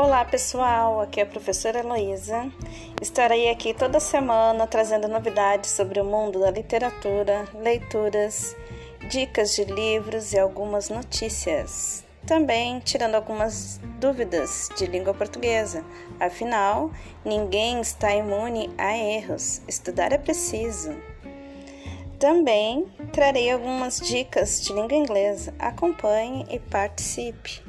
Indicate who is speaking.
Speaker 1: Olá pessoal, aqui é a professora Heloísa. Estarei aqui toda semana trazendo novidades sobre o mundo da literatura, leituras, dicas de livros e algumas notícias. Também tirando algumas dúvidas de língua portuguesa. Afinal, ninguém está imune a erros. Estudar é preciso. Também trarei algumas dicas de língua inglesa. Acompanhe e participe.